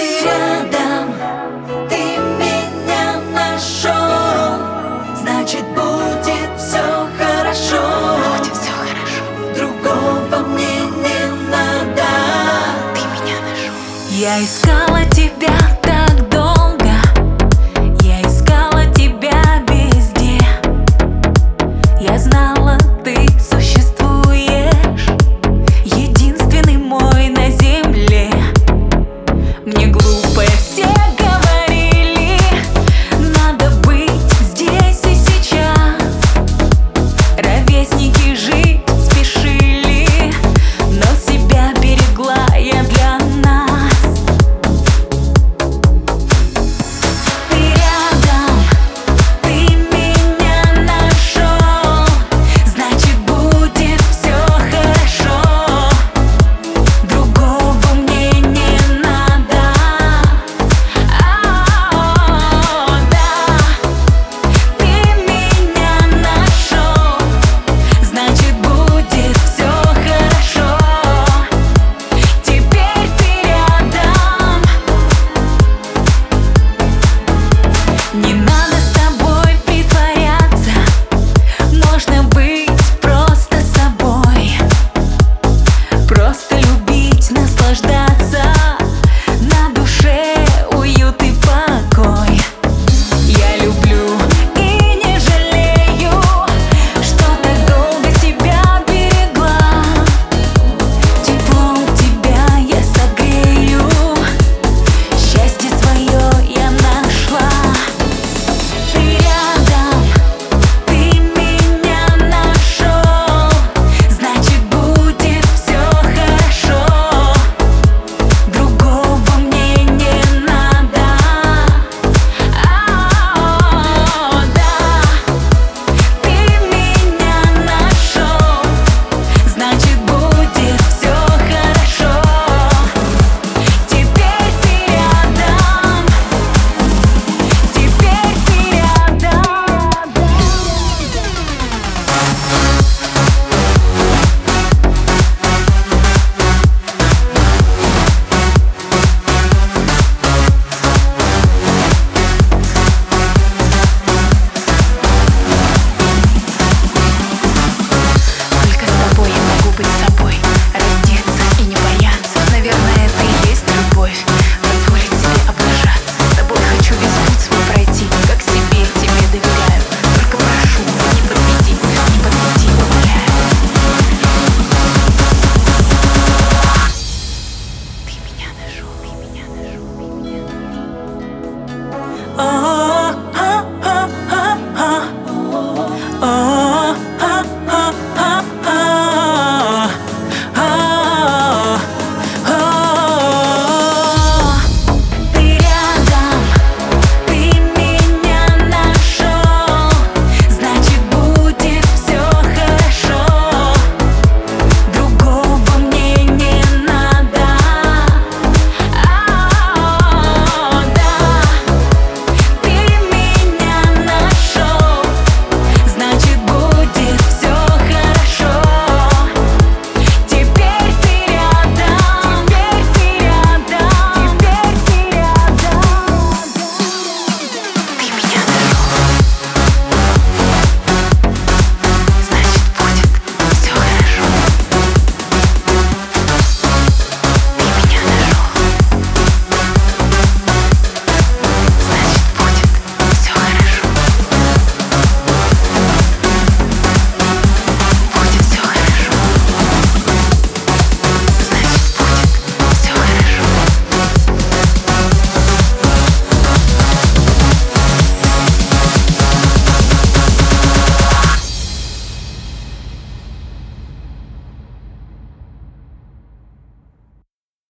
Ты рядом, ты меня нашел, значит будет все хорошо. Другого мне не надо. Я искала тебя. Bye.